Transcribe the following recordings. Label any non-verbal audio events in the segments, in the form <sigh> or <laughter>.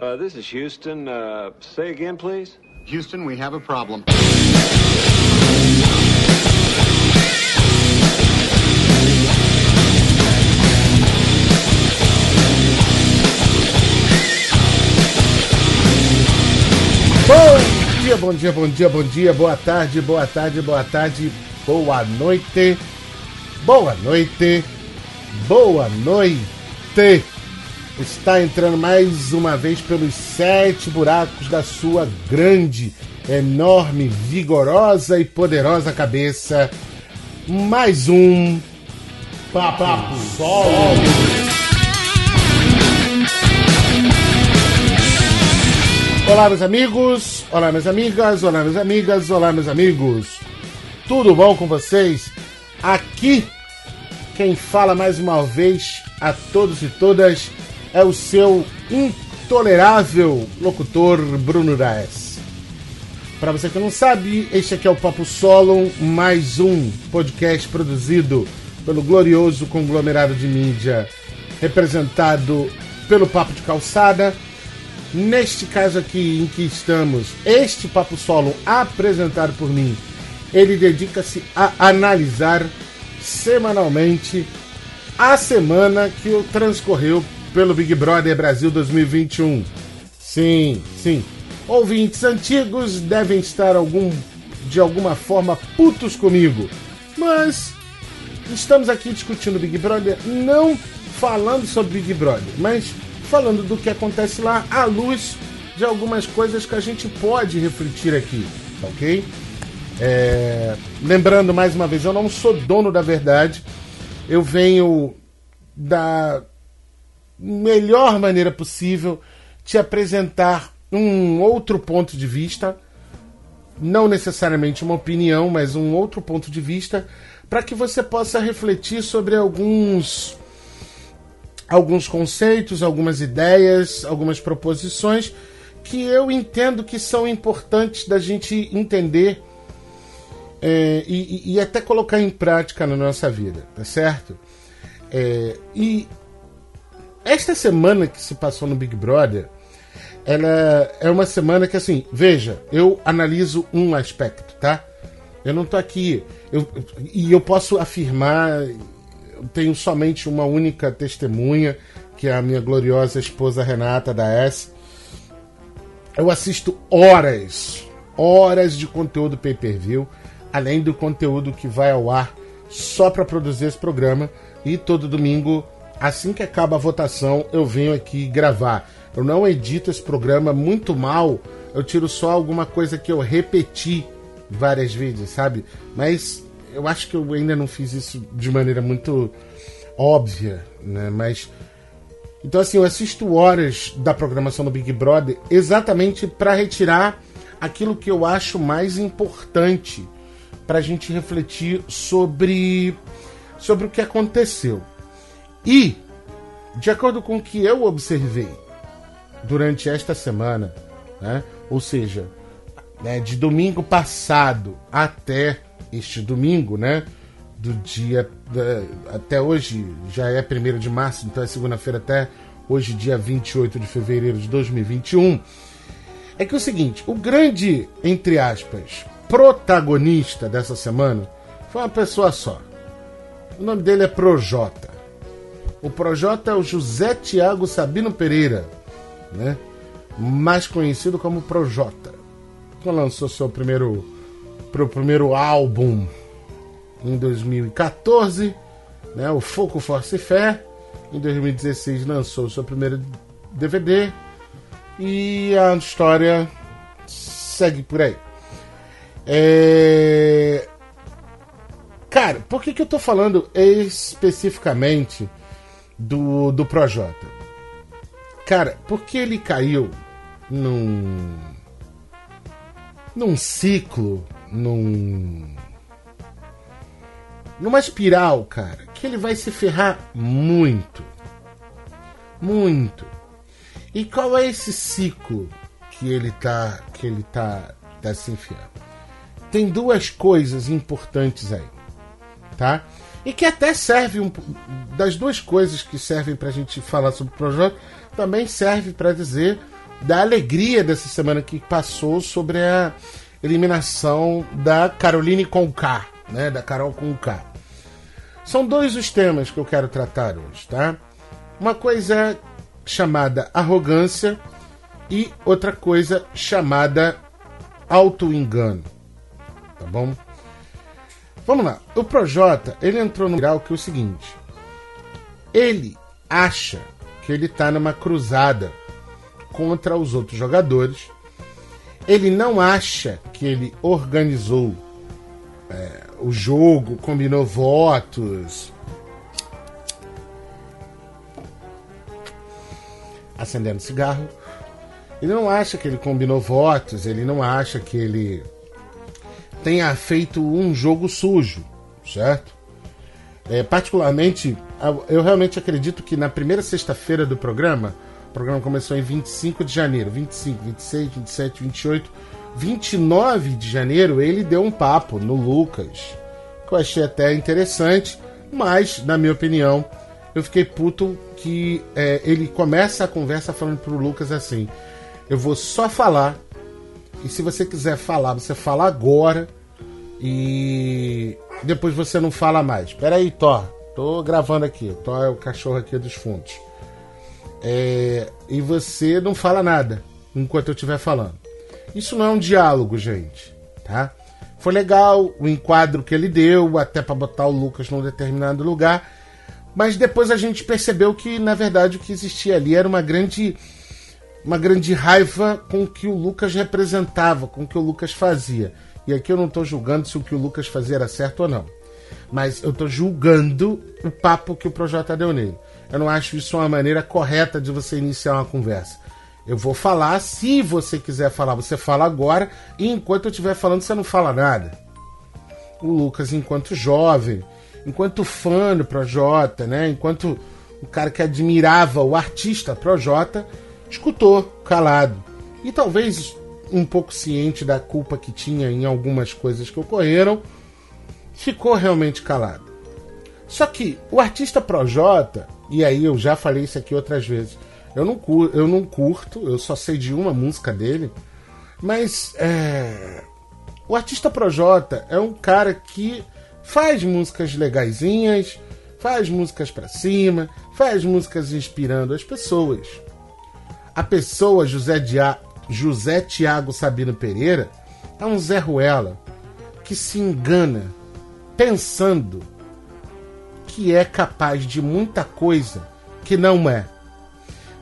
Uh, this is Houston. Uh, say again, please. Houston, we have a problem. Bom dia, bom dia, bom dia, bom dia, boa tarde, boa tarde, boa tarde, boa noite, boa noite, boa noite. Está entrando mais uma vez pelos sete buracos da sua grande, enorme, vigorosa e poderosa cabeça. Mais um Papo Solo. Olá, meus amigos, olá, minhas amigas, olá, minhas amigas, olá, meus amigos. Tudo bom com vocês? Aqui, quem fala mais uma vez a todos e todas é o seu intolerável locutor Bruno Daes. Para você que não sabe, este aqui é o Papo Solo, mais um podcast produzido pelo glorioso conglomerado de mídia representado pelo Papo de Calçada Neste caso aqui em que estamos, este papo solo apresentado por mim, ele dedica-se a analisar semanalmente a semana que transcorreu pelo Big Brother Brasil 2021. Sim, sim. Ouvintes antigos devem estar algum, de alguma forma putos comigo, mas estamos aqui discutindo Big Brother, não falando sobre Big Brother, mas falando do que acontece lá à luz de algumas coisas que a gente pode refletir aqui, ok? É... Lembrando mais uma vez, eu não sou dono da verdade, eu venho da melhor maneira possível te apresentar um outro ponto de vista, não necessariamente uma opinião, mas um outro ponto de vista, para que você possa refletir sobre alguns alguns conceitos, algumas ideias, algumas proposições que eu entendo que são importantes da gente entender é, e, e, até colocar em prática na nossa vida, tá certo? É, e esta semana que se passou no Big Brother, ela é uma semana que, assim, veja, eu analiso um aspecto, tá? Eu não tô aqui. Eu, e eu posso afirmar tenho somente uma única testemunha, que é a minha gloriosa esposa Renata da S. Eu assisto horas, horas de conteúdo pay-per-view, além do conteúdo que vai ao ar só para produzir esse programa. E todo domingo, assim que acaba a votação, eu venho aqui gravar. Eu não edito esse programa muito mal, eu tiro só alguma coisa que eu repeti várias vezes, sabe? Mas eu acho que eu ainda não fiz isso de maneira muito óbvia, né? Mas então assim, eu assisto horas da programação do Big Brother exatamente para retirar aquilo que eu acho mais importante para a gente refletir sobre sobre o que aconteceu. E de acordo com o que eu observei durante esta semana, né? Ou seja, né, de domingo passado até este domingo, né? Do dia até hoje, já é 1 de março, então é segunda-feira até hoje, dia 28 de fevereiro de 2021. É que é o seguinte, o grande, entre aspas, protagonista dessa semana foi uma pessoa só. O nome dele é Projota. O Projota é o José Tiago Sabino Pereira, né? mais conhecido como Projota, que lançou seu primeiro para o primeiro álbum em 2014, né, o Foco Força e Fé. Em 2016 lançou seu primeiro DVD e a história segue por aí. É... Cara, por que, que eu tô falando especificamente do, do Projota? Cara, porque ele caiu num, num ciclo num. numa espiral, cara, que ele vai se ferrar muito. Muito. E qual é esse ciclo que ele tá que ele tá, tá se enfiando? Tem duas coisas importantes aí, tá? E que até serve um das duas coisas que servem para a gente falar sobre o projeto, também serve para dizer da alegria dessa semana que passou sobre a eliminação da Caroline Conká, né? Da Carol Conká. São dois os temas que eu quero tratar hoje, tá? Uma coisa chamada arrogância e outra coisa chamada auto-engano. Tá bom? Vamos lá. O Projota, ele entrou no grau que é o seguinte. Ele acha que ele está numa cruzada contra os outros jogadores. Ele não acha que ele organizou é, o jogo, combinou votos. Acendendo cigarro. Ele não acha que ele combinou votos, ele não acha que ele tenha feito um jogo sujo, certo? É, particularmente, eu realmente acredito que na primeira sexta-feira do programa, o programa começou em 25 de janeiro, 25, 26, 27, 28, 29 de janeiro, ele deu um papo no Lucas, que eu achei até interessante, mas, na minha opinião, eu fiquei puto que é, ele começa a conversa falando pro Lucas assim: eu vou só falar e se você quiser falar, você fala agora e depois você não fala mais. Pera aí, Thor. Tô gravando aqui. Thor é o cachorro aqui dos fundos. É, e você não fala nada enquanto eu estiver falando. Isso não é um diálogo, gente, tá? Foi legal o enquadro que ele deu, até para botar o Lucas num determinado lugar, mas depois a gente percebeu que na verdade o que existia ali era uma grande uma grande raiva com o que o Lucas representava, com o que o Lucas fazia. E aqui eu não estou julgando se o que o Lucas fazia era certo ou não. Mas eu estou julgando o papo que o Projota deu nele. Eu não acho isso uma maneira correta de você iniciar uma conversa. Eu vou falar, se você quiser falar, você fala agora, e enquanto eu estiver falando, você não fala nada. O Lucas, enquanto jovem, enquanto fã do Projota, né? enquanto o cara que admirava o artista Projota, escutou, calado. E talvez um pouco ciente da culpa que tinha em algumas coisas que ocorreram, ficou realmente calado. Só que o artista Projota, e aí eu já falei isso aqui outras vezes, eu não, curto, eu não curto, eu só sei de uma música dele, mas é, o artista Projota é um cara que faz músicas legaisinhas, faz músicas para cima, faz músicas inspirando as pessoas a pessoa José, Dia, José Tiago Sabino Pereira é um Zé Ruela que se engana pensando que é capaz de muita coisa que não é.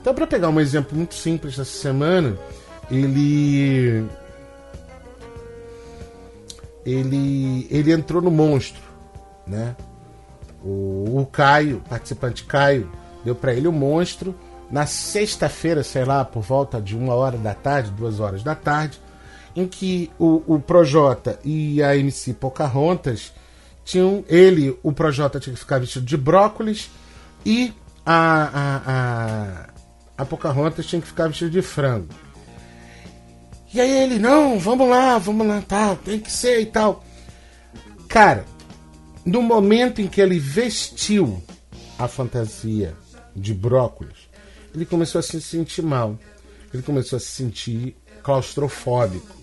Então, para pegar um exemplo muito simples dessa semana, ele ele ele entrou no monstro, né? O, o Caio, participante Caio, deu para ele o monstro na sexta-feira, sei lá, por volta de uma hora da tarde, duas horas da tarde, em que o, o Projota e a MC Pocahontas tinham. Ele, o Projota, tinha que ficar vestido de brócolis e a, a, a, a Pocahontas tinha que ficar vestido de frango. E aí ele, não, vamos lá, vamos lá, tá, tem que ser e tal. Cara, no momento em que ele vestiu a fantasia de brócolis, ele começou a se sentir mal. Ele começou a se sentir claustrofóbico.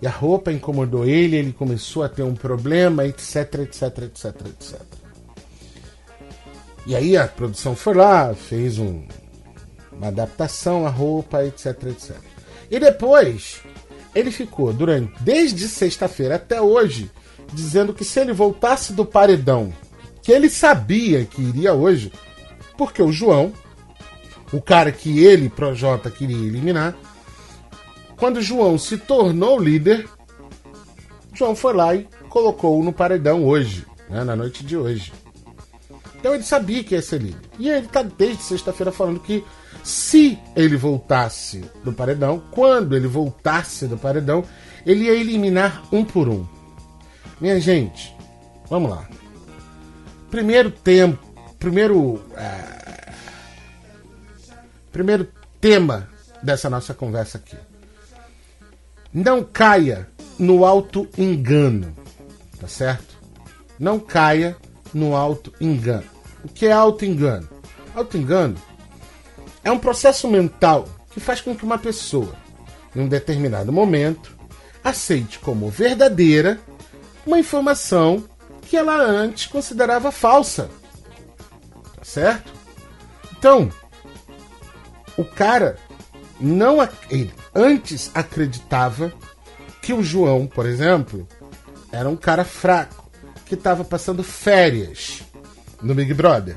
E a roupa incomodou ele, ele começou a ter um problema, etc, etc, etc, etc. E aí a produção foi lá, fez um, uma adaptação à roupa, etc, etc. E depois ele ficou durante desde sexta-feira até hoje dizendo que se ele voltasse do paredão, que ele sabia que iria hoje, porque o João o cara que ele, Projota, queria eliminar. Quando João se tornou líder, João foi lá e colocou-o no paredão hoje, né, na noite de hoje. Então ele sabia que ia ser líder. E ele está desde sexta-feira falando que se ele voltasse do paredão, quando ele voltasse do paredão, ele ia eliminar um por um. Minha gente, vamos lá. Primeiro tempo, primeiro. É Primeiro tema dessa nossa conversa aqui. Não caia no alto engano, tá certo? Não caia no alto engano. O que é alto engano? Alto engano é um processo mental que faz com que uma pessoa, em um determinado momento, aceite como verdadeira uma informação que ela antes considerava falsa. Tá certo? Então, o cara não ele antes acreditava que o João, por exemplo, era um cara fraco que estava passando férias no Big Brother.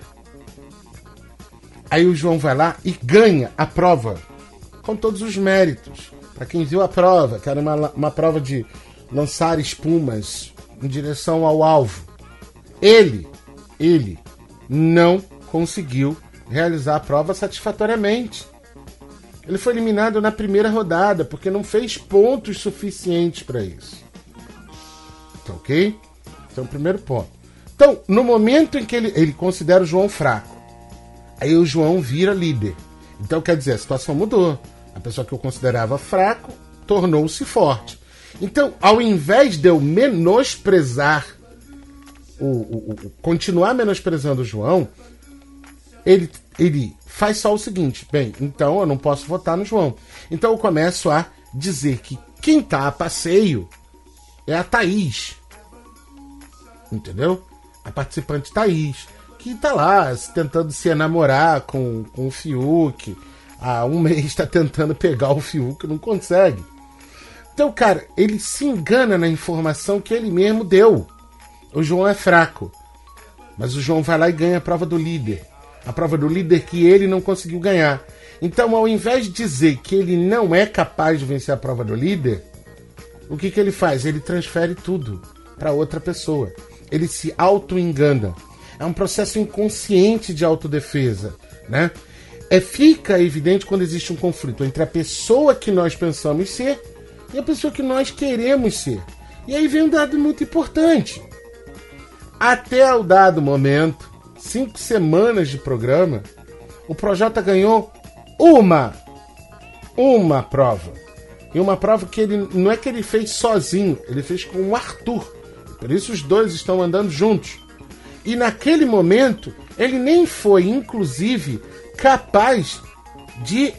Aí o João vai lá e ganha a prova com todos os méritos. Para quem viu a prova, que era uma, uma prova de lançar espumas em direção ao alvo. Ele, ele não conseguiu realizar a prova satisfatoriamente. Ele foi eliminado na primeira rodada porque não fez pontos suficientes para isso. Tá ok? Então, primeiro ponto. Então, no momento em que ele, ele considera o João fraco, aí o João vira líder. Então, quer dizer, a situação mudou. A pessoa que eu considerava fraco tornou-se forte. Então, ao invés de eu menosprezar, o, o, o, continuar menosprezando o João, ele, ele faz só o seguinte: bem, então eu não posso votar no João. Então eu começo a dizer que quem tá a passeio é a Thaís. Entendeu? A participante Thaís. Que tá lá tentando se enamorar com, com o Fiuk. Há um <laughs> mês está tentando pegar o Fiuk não consegue. Então, cara, ele se engana na informação que ele mesmo deu. O João é fraco. Mas o João vai lá e ganha a prova do líder a prova do líder que ele não conseguiu ganhar. Então, ao invés de dizer que ele não é capaz de vencer a prova do líder, o que, que ele faz? Ele transfere tudo para outra pessoa. Ele se auto-engana. É um processo inconsciente de autodefesa, né? É, fica evidente quando existe um conflito entre a pessoa que nós pensamos ser e a pessoa que nós queremos ser. E aí vem um dado muito importante. Até o dado momento, cinco semanas de programa, o Projota ganhou uma, uma prova. E uma prova que ele não é que ele fez sozinho, ele fez com o Arthur. Por isso os dois estão andando juntos. E naquele momento, ele nem foi, inclusive, capaz de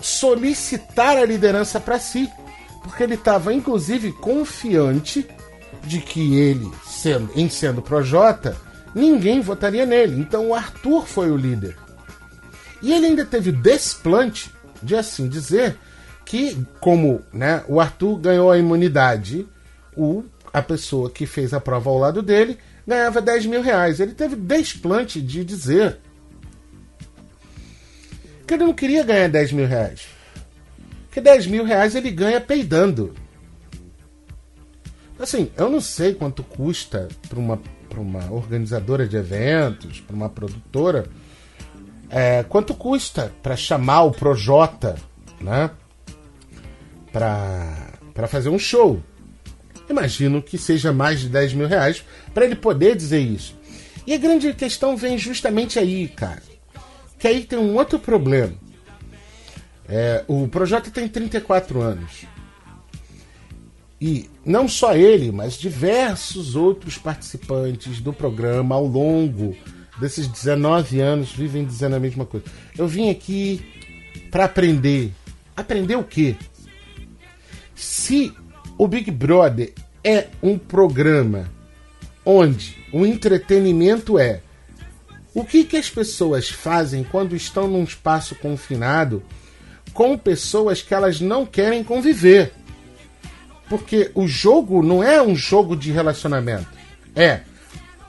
solicitar a liderança para si. Porque ele estava, inclusive, confiante de que ele, sendo, em sendo Projota, ninguém votaria nele. Então o Arthur foi o líder. E ele ainda teve desplante de assim dizer que, como né, o Arthur ganhou a imunidade, o, a pessoa que fez a prova ao lado dele ganhava 10 mil reais. Ele teve desplante de dizer que ele não queria ganhar 10 mil reais. Que 10 mil reais ele ganha peidando. Assim, eu não sei quanto custa para uma para uma organizadora de eventos, para uma produtora, é, quanto custa para chamar o Projota, né? Para fazer um show. Imagino que seja mais de 10 mil reais para ele poder dizer isso. E a grande questão vem justamente aí, cara. Que aí tem um outro problema. É, o Projota tem 34 anos. E não só ele, mas diversos outros participantes do programa ao longo desses 19 anos vivem dizendo a mesma coisa. Eu vim aqui para aprender. Aprender o quê? Se o Big Brother é um programa onde o entretenimento é o que, que as pessoas fazem quando estão num espaço confinado com pessoas que elas não querem conviver. Porque o jogo não é um jogo de relacionamento. É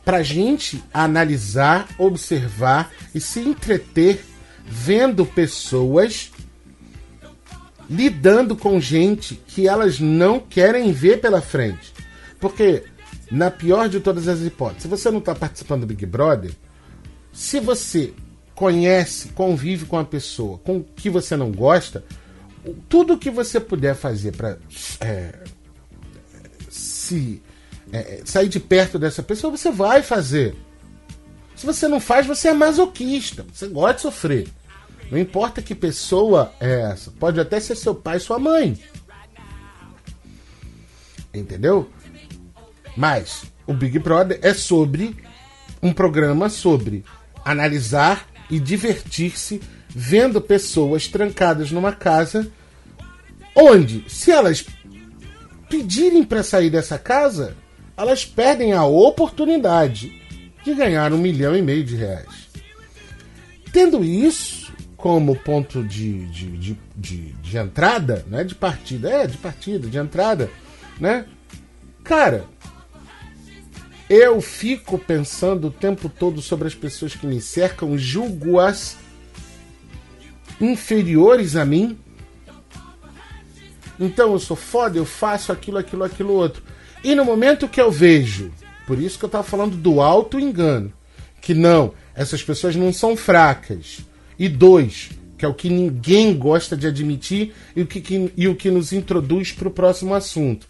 pra gente analisar, observar e se entreter vendo pessoas lidando com gente que elas não querem ver pela frente. Porque, na pior de todas as hipóteses, se você não está participando do Big Brother, se você conhece, convive com a pessoa com que você não gosta, tudo que você puder fazer para é, se é, sair de perto dessa pessoa, você vai fazer. Se você não faz, você é masoquista. Você gosta de sofrer. Não importa que pessoa é essa. Pode até ser seu pai, sua mãe. Entendeu? Mas o Big Brother é sobre um programa sobre analisar e divertir-se vendo pessoas trancadas numa casa onde, se elas pedirem para sair dessa casa, elas perdem a oportunidade de ganhar um milhão e meio de reais. Tendo isso como ponto de, de, de, de, de entrada, né? de partida, é, de partida, de entrada, né? Cara, eu fico pensando o tempo todo sobre as pessoas que me cercam, julgo-as inferiores a mim. Então eu sou foda, eu faço aquilo, aquilo, aquilo outro. E no momento que eu vejo, por isso que eu estava falando do auto engano, que não, essas pessoas não são fracas. E dois, que é o que ninguém gosta de admitir e o que, que e o que nos introduz para o próximo assunto.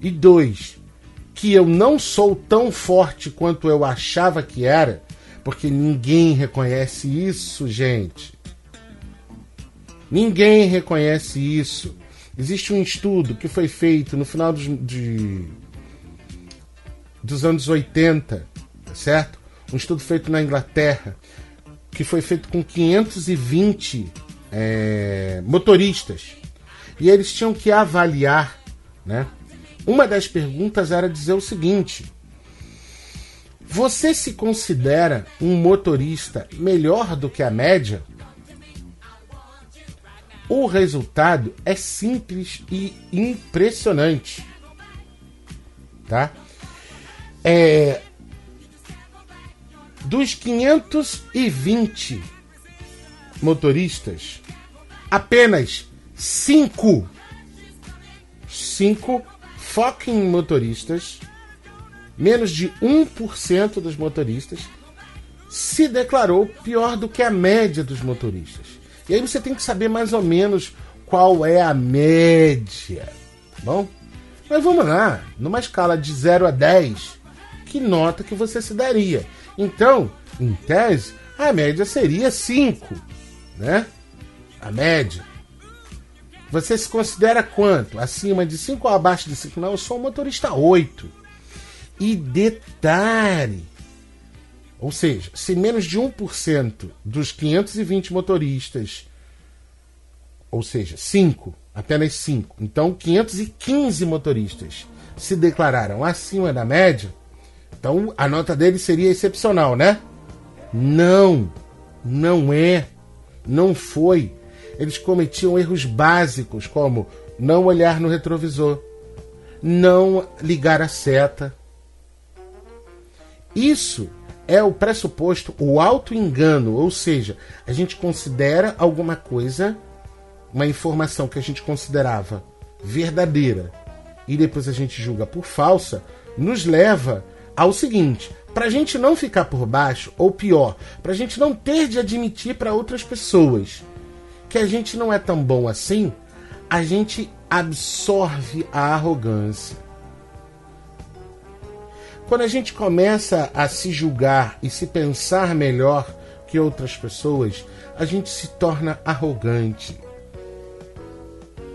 E dois, que eu não sou tão forte quanto eu achava que era, porque ninguém reconhece isso, gente. Ninguém reconhece isso. Existe um estudo que foi feito no final dos, de, dos anos 80, tá certo? Um estudo feito na Inglaterra, que foi feito com 520 é, motoristas. E eles tinham que avaliar né, uma das perguntas era dizer o seguinte: Você se considera um motorista melhor do que a média? O resultado é simples e impressionante. Tá? É, dos 520 motoristas, apenas 5 5 fucking motoristas, menos de 1% dos motoristas, se declarou pior do que a média dos motoristas. E aí você tem que saber mais ou menos qual é a média, tá bom? Mas vamos lá, numa escala de 0 a 10, que nota que você se daria? Então, em tese, a média seria 5, né? A média. Você se considera quanto? Acima de 5 ou abaixo de 5? Não, eu sou um motorista 8. E detalhe. Ou seja, se menos de 1% dos 520 motoristas, ou seja, 5, apenas 5, então 515 motoristas se declararam acima da média, então a nota dele seria excepcional, né? Não, não é, não foi eles cometiam erros básicos, como não olhar no retrovisor, não ligar a seta. Isso é o pressuposto, o auto-engano, ou seja, a gente considera alguma coisa, uma informação que a gente considerava verdadeira, e depois a gente julga por falsa, nos leva ao seguinte: para a gente não ficar por baixo, ou pior, para a gente não ter de admitir para outras pessoas que a gente não é tão bom assim, a gente absorve a arrogância. Quando a gente começa a se julgar e se pensar melhor que outras pessoas, a gente se torna arrogante.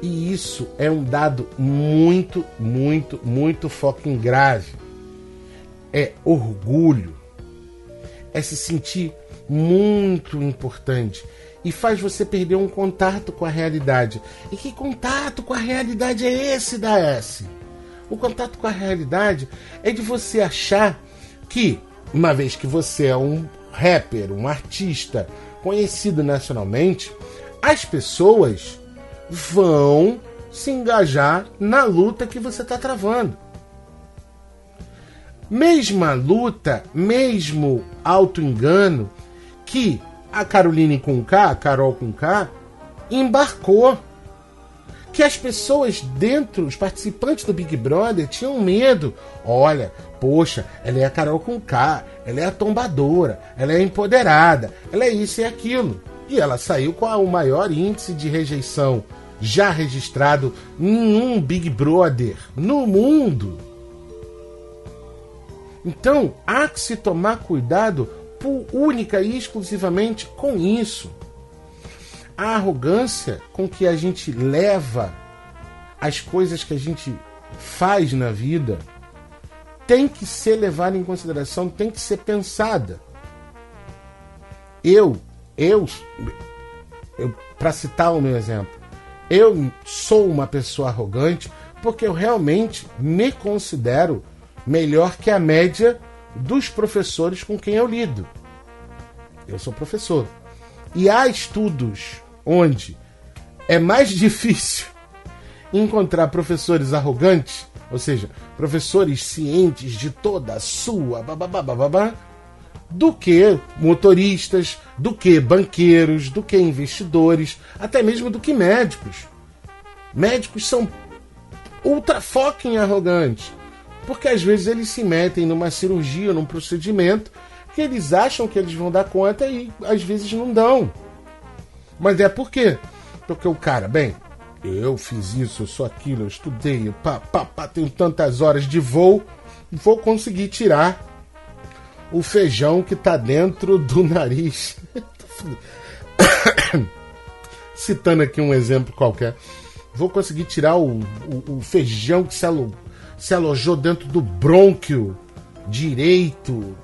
E isso é um dado muito, muito, muito fucking grave. É orgulho. É se sentir muito importante e faz você perder um contato com a realidade. E que contato com a realidade é esse da S? O contato com a realidade é de você achar que, uma vez que você é um rapper, um artista conhecido nacionalmente, as pessoas vão se engajar na luta que você está travando. Mesma luta, mesmo auto-engano, que a Caroline com K, a Carol com K, embarcou. Que as pessoas dentro, os participantes do Big Brother, tinham medo. Olha, poxa, ela é a Carol com K, ela é a tombadora, ela é empoderada, ela é isso e aquilo. E ela saiu com o maior índice de rejeição já registrado em um Big Brother no mundo. Então, há que se tomar cuidado única e exclusivamente com isso. A arrogância com que a gente leva as coisas que a gente faz na vida tem que ser levada em consideração, tem que ser pensada. Eu, eu, para citar o meu exemplo, eu sou uma pessoa arrogante porque eu realmente me considero melhor que a média dos professores com quem eu lido. Eu sou professor. E há estudos onde é mais <laughs> difícil encontrar professores arrogantes, ou seja, professores cientes de toda a sua babá, do que motoristas, do que banqueiros, do que investidores, até mesmo do que médicos. Médicos são ultra fucking arrogantes, porque às vezes eles se metem numa cirurgia, num procedimento que eles acham que eles vão dar conta e às vezes não dão. Mas é por quê? Porque o cara, bem, eu fiz isso, eu sou aquilo, eu estudei, eu pá, pá, pá, tenho tantas horas de voo, vou conseguir tirar o feijão que está dentro do nariz. <coughs> Citando aqui um exemplo qualquer. Vou conseguir tirar o, o, o feijão que se, alo, se alojou dentro do brônquio direito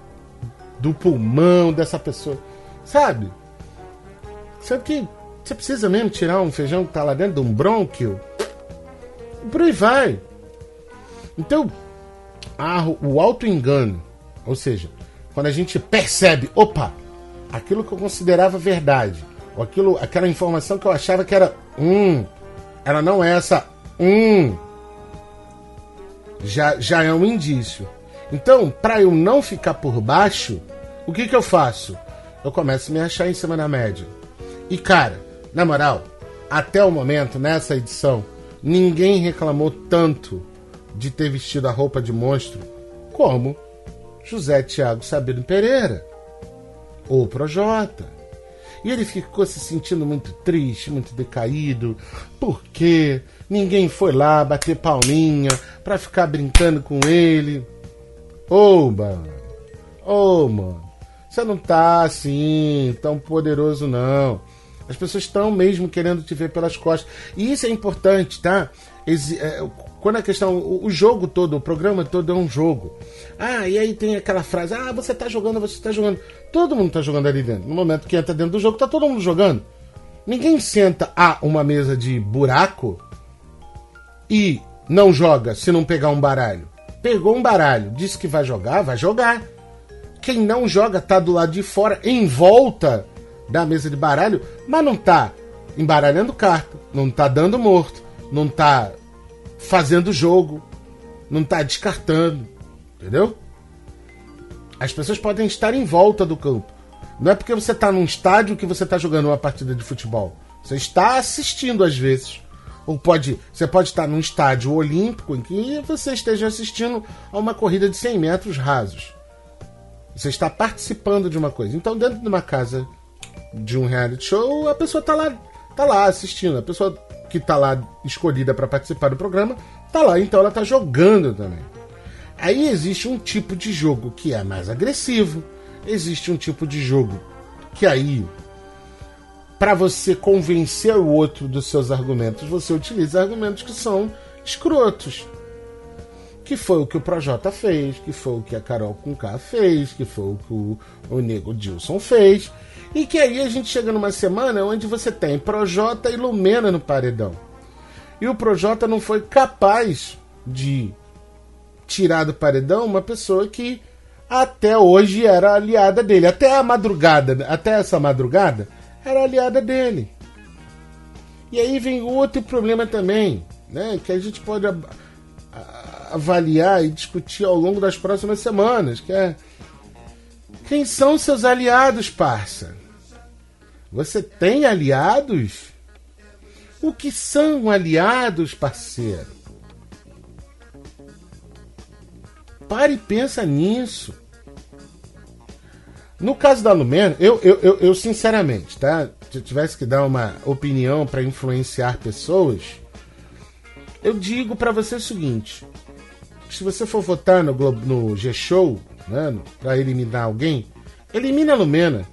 do pulmão dessa pessoa. Sabe? Sabe que você precisa mesmo tirar um feijão que está lá dentro de um brônquio? E por aí vai. Então, a, o auto-engano, ou seja, quando a gente percebe, opa, aquilo que eu considerava verdade, ou aquilo, aquela informação que eu achava que era um, ela não é essa um, já, já é um indício. Então, para eu não ficar por baixo, o que, que eu faço? Eu começo a me achar em cima da média. E cara, na moral, até o momento, nessa edição, ninguém reclamou tanto de ter vestido a roupa de monstro como José Tiago Sabino Pereira, ou Projota. E ele ficou se sentindo muito triste, muito decaído, porque ninguém foi lá bater palminha para ficar brincando com ele. Ô, oh, mano, ô, oh, mano, você não tá assim, tão poderoso não. As pessoas estão mesmo querendo te ver pelas costas. E isso é importante, tá? É, quando a questão, o, jogo todo, o programa todo é um jogo. Ah, e aí tem aquela frase: ah, você tá jogando, você tá jogando. Todo mundo tá jogando ali dentro. No momento que entra dentro do jogo, tá todo mundo jogando. Ninguém senta a uma mesa de buraco e não joga se não pegar um baralho. Pegou um baralho, disse que vai jogar, vai jogar. Quem não joga tá do lado de fora, em volta da mesa de baralho, mas não tá embaralhando carta, não tá dando morto, não tá fazendo jogo, não tá descartando, entendeu? As pessoas podem estar em volta do campo. Não é porque você está num estádio que você está jogando uma partida de futebol. Você está assistindo às vezes. Ou pode, você pode estar num estádio olímpico em que você esteja assistindo a uma corrida de 100 metros rasos. Você está participando de uma coisa. Então, dentro de uma casa de um reality show, a pessoa está lá, tá lá assistindo. A pessoa que tá lá escolhida para participar do programa, tá lá, então ela tá jogando também. Aí existe um tipo de jogo que é mais agressivo, existe um tipo de jogo que aí para você convencer o outro dos seus argumentos, você utiliza argumentos que são escrotos. Que foi o que o Projota fez, que foi o que a Carol Conká fez, que foi o que o, o Nego Dilson fez. E que aí a gente chega numa semana onde você tem Projota e Lumena no paredão. E o Projota não foi capaz de tirar do paredão uma pessoa que até hoje era aliada dele. Até a madrugada, até essa madrugada, era aliada dele. E aí vem outro problema também, né? Que a gente pode avaliar e discutir ao longo das próximas semanas, que é quem são seus aliados, parça? Você tem aliados? O que são aliados, parceiro? Pare e pensa nisso. No caso da Lumena, eu, eu, eu, eu sinceramente, tá? Se eu tivesse que dar uma opinião para influenciar pessoas, eu digo para você o seguinte: se você for votar no, no G-Show, né, para eliminar alguém, elimina a Lumena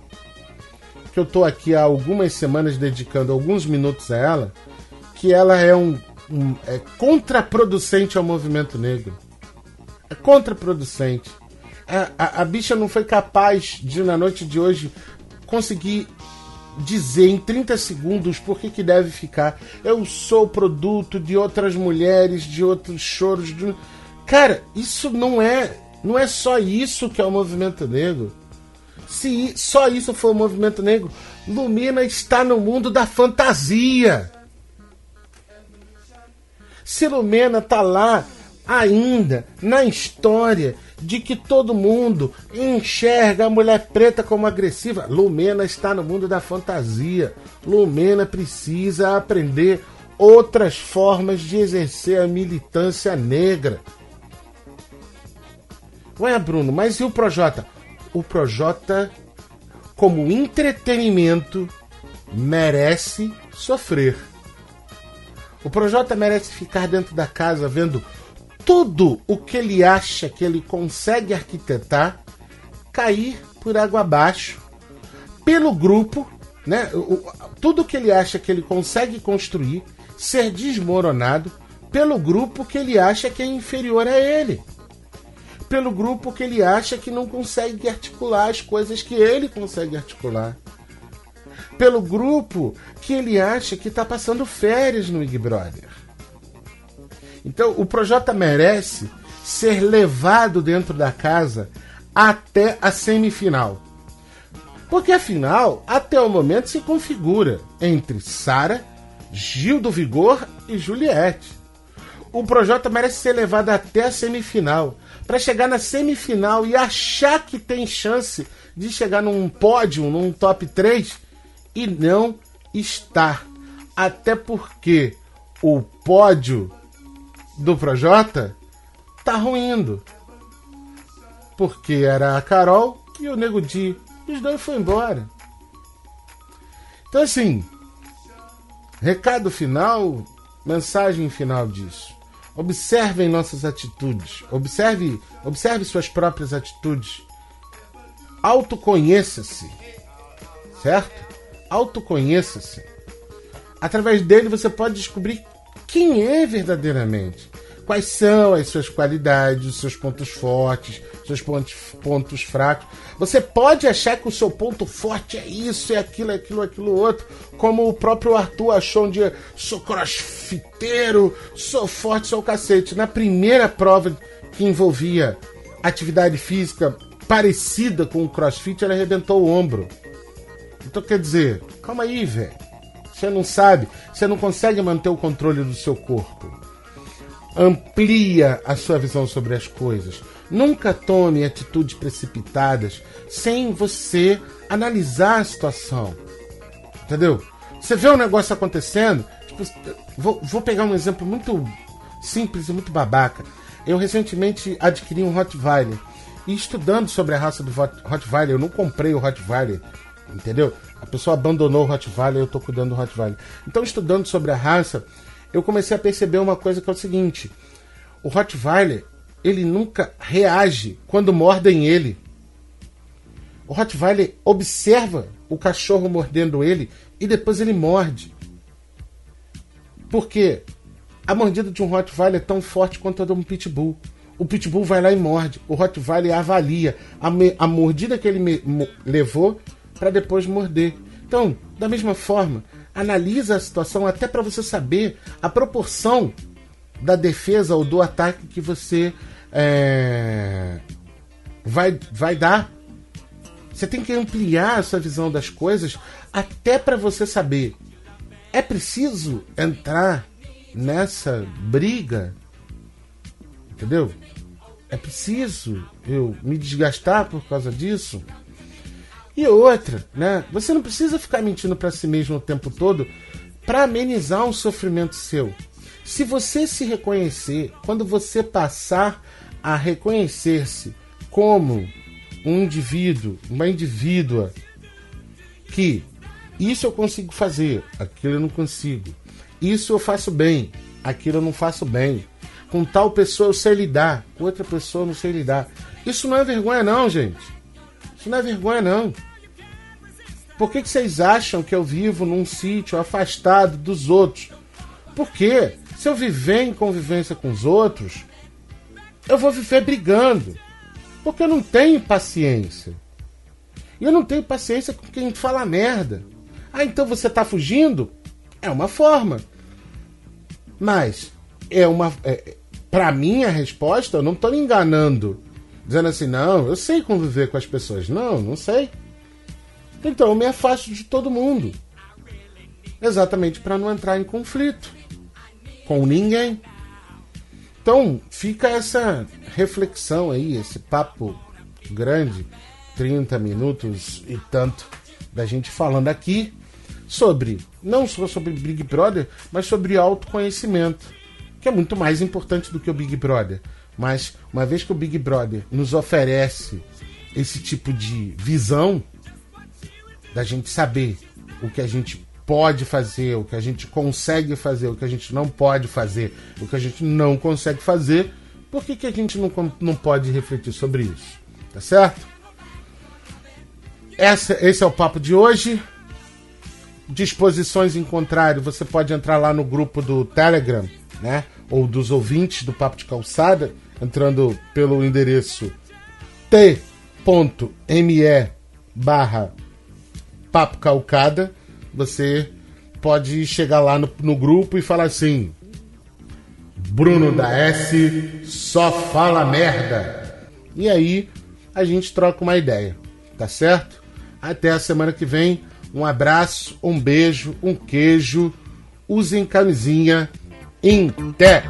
que eu tô aqui há algumas semanas dedicando alguns minutos a ela, que ela é um, um é contraproducente ao movimento negro. É contraproducente. A, a, a bicha não foi capaz de, na noite de hoje, conseguir dizer em 30 segundos por que, que deve ficar. Eu sou produto de outras mulheres, de outros choros. De... Cara, isso não é. Não é só isso que é o movimento negro. Se só isso for o movimento negro, Lumina está no mundo da fantasia. Se Lumena está lá ainda na história de que todo mundo enxerga a mulher preta como agressiva. Lumena está no mundo da fantasia. Lumena precisa aprender outras formas de exercer a militância negra. Ué, Bruno, mas e o Projota? O Projota, como entretenimento, merece sofrer. O Projota merece ficar dentro da casa vendo tudo o que ele acha que ele consegue arquitetar cair por água abaixo pelo grupo, né? O, tudo que ele acha que ele consegue construir ser desmoronado pelo grupo que ele acha que é inferior a ele. Pelo grupo que ele acha que não consegue articular as coisas que ele consegue articular. Pelo grupo que ele acha que está passando férias no Big Brother. Então, o Projota merece ser levado dentro da casa até a semifinal. Porque afinal, até o momento se configura entre Sara, Gil do Vigor e Juliette. O Projota merece ser levado até a semifinal, para chegar na semifinal e achar que tem chance de chegar num pódio, num top 3 e não estar. Até porque o pódio do Projota tá ruindo. Porque era a Carol e o Nego Di. Os dois foram embora. Então, assim, recado final, mensagem final disso. Observem nossas atitudes. Observe, observe suas próprias atitudes. Autoconheça-se. Certo? Autoconheça-se. Através dele você pode descobrir quem é verdadeiramente. Quais são as suas qualidades, os seus pontos fortes, seus pontos, pontos fracos. Você pode achar que o seu ponto forte é isso, é aquilo, é aquilo, é aquilo outro, como o próprio Arthur achou um dia, sou crossfiteiro, sou forte, sou cacete. Na primeira prova que envolvia atividade física parecida com o crossfit, ele arrebentou o ombro. Então quer dizer, calma aí, velho. Você não sabe, você não consegue manter o controle do seu corpo. Amplia a sua visão sobre as coisas. Nunca tome atitudes precipitadas sem você analisar a situação. Entendeu? Você vê um negócio acontecendo. Tipo, vou, vou pegar um exemplo muito simples e muito babaca. Eu recentemente adquiri um Rottweiler. E estudando sobre a raça do Rottweiler, eu não comprei o Rottweiler, entendeu? A pessoa abandonou o Rottweiler, eu estou cuidando do Rottweiler. Então, estudando sobre a raça, eu comecei a perceber uma coisa que é o seguinte: o Rottweiler, ele nunca reage quando mordem ele. O Rottweiler observa o cachorro mordendo ele e depois ele morde. Por quê? A mordida de um Rottweiler é tão forte quanto a de um Pitbull. O Pitbull vai lá e morde. O Rottweiler avalia a, a mordida que ele levou para depois morder. Então, da mesma forma, analisa a situação até para você saber a proporção da defesa ou do ataque que você é, vai, vai dar. Você tem que ampliar a sua visão das coisas até para você saber. É preciso entrar nessa briga? Entendeu? É preciso eu me desgastar por causa disso? E outra, né? Você não precisa ficar mentindo para si mesmo o tempo todo para amenizar um sofrimento seu. Se você se reconhecer, quando você passar a reconhecer-se como um indivíduo, uma indivídua que isso eu consigo fazer, aquilo eu não consigo. Isso eu faço bem, aquilo eu não faço bem. Com tal pessoa eu sei lidar, com outra pessoa eu não sei lidar. Isso não é vergonha não, gente. Isso não é vergonha não. Por que, que vocês acham que eu vivo num sítio afastado dos outros? Porque se eu viver em convivência com os outros, eu vou viver brigando. Porque eu não tenho paciência. E eu não tenho paciência com quem fala merda. Ah, então você está fugindo? É uma forma. Mas é uma. É, para mim, a resposta, eu não estou me enganando. Dizendo assim, não, eu sei conviver com as pessoas. Não, não sei. Então eu me afasto de todo mundo. Exatamente para não entrar em conflito com ninguém. Então fica essa reflexão aí, esse papo grande, 30 minutos e tanto, da gente falando aqui sobre, não só sobre Big Brother, mas sobre autoconhecimento, que é muito mais importante do que o Big Brother. Mas uma vez que o Big Brother nos oferece esse tipo de visão, da gente saber o que a gente pode fazer, o que a gente consegue fazer, o que a gente não pode fazer, o que a gente não consegue fazer, por que, que a gente não, não pode refletir sobre isso? Tá certo? Essa, esse é o papo de hoje. Disposições em contrário, você pode entrar lá no grupo do Telegram, né? Ou dos ouvintes do Papo de Calçada, entrando pelo endereço t.me barra Papo Calcada, você pode chegar lá no, no grupo e falar assim: Bruno da S só fala merda. E aí a gente troca uma ideia, tá certo? Até a semana que vem. Um abraço, um beijo, um queijo. Usem camisinha em té.